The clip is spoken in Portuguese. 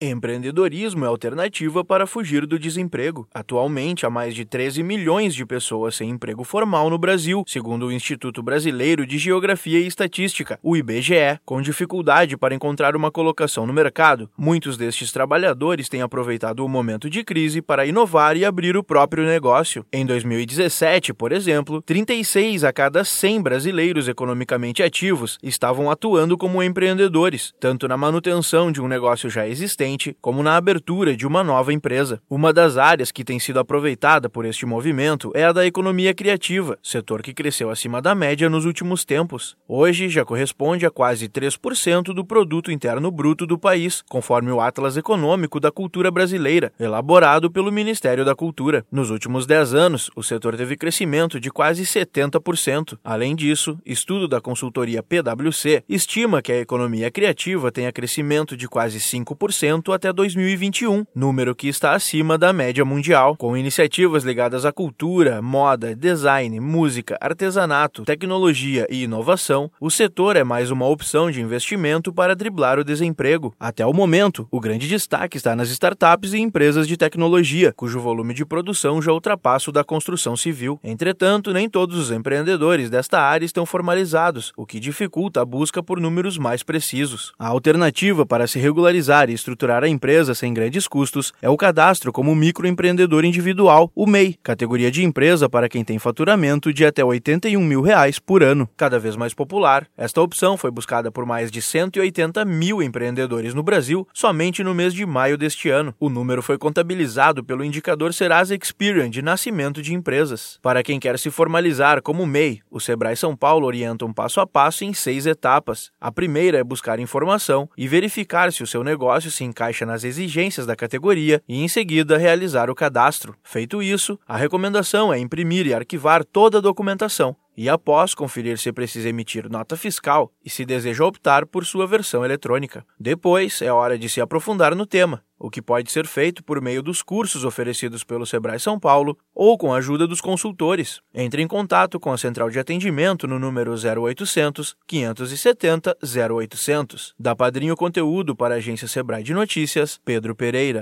Empreendedorismo é alternativa para fugir do desemprego. Atualmente, há mais de 13 milhões de pessoas sem emprego formal no Brasil, segundo o Instituto Brasileiro de Geografia e Estatística, o IBGE, com dificuldade para encontrar uma colocação no mercado. Muitos destes trabalhadores têm aproveitado o momento de crise para inovar e abrir o próprio negócio. Em 2017, por exemplo, 36 a cada 100 brasileiros economicamente ativos estavam atuando como empreendedores, tanto na manutenção de um negócio já existente como na abertura de uma nova empresa. Uma das áreas que tem sido aproveitada por este movimento é a da economia criativa, setor que cresceu acima da média nos últimos tempos. Hoje já corresponde a quase 3% do produto interno bruto do país, conforme o Atlas Econômico da Cultura Brasileira, elaborado pelo Ministério da Cultura. Nos últimos 10 anos, o setor teve crescimento de quase 70%. Além disso, estudo da consultoria PwC estima que a economia criativa tenha crescimento de quase 5% até 2021, número que está acima da média mundial, com iniciativas ligadas à cultura, moda, design, música, artesanato, tecnologia e inovação. O setor é mais uma opção de investimento para driblar o desemprego. Até o momento, o grande destaque está nas startups e empresas de tecnologia, cujo volume de produção já ultrapassa o da construção civil. Entretanto, nem todos os empreendedores desta área estão formalizados, o que dificulta a busca por números mais precisos. A alternativa para se regularizar e estruturar estruturar a empresa sem grandes custos é o cadastro como microempreendedor individual, o MEI, categoria de empresa para quem tem faturamento de até 81 mil reais por ano. Cada vez mais popular, esta opção foi buscada por mais de 180 mil empreendedores no Brasil somente no mês de maio deste ano. O número foi contabilizado pelo indicador Serasa Experian de nascimento de empresas. Para quem quer se formalizar como MEI, o Sebrae São Paulo orienta um passo a passo em seis etapas. A primeira é buscar informação e verificar se o seu negócio se encaixa nas exigências da categoria e, em seguida, realizar o cadastro. Feito isso, a recomendação é imprimir e arquivar toda a documentação e, após conferir se precisa emitir nota fiscal e se deseja optar por sua versão eletrônica. Depois, é hora de se aprofundar no tema, o que pode ser feito por meio dos cursos oferecidos pelo Sebrae São Paulo ou com a ajuda dos consultores. Entre em contato com a central de atendimento no número 0800 570 0800. Da Padrinho Conteúdo para a agência Sebrae de Notícias, Pedro Pereira.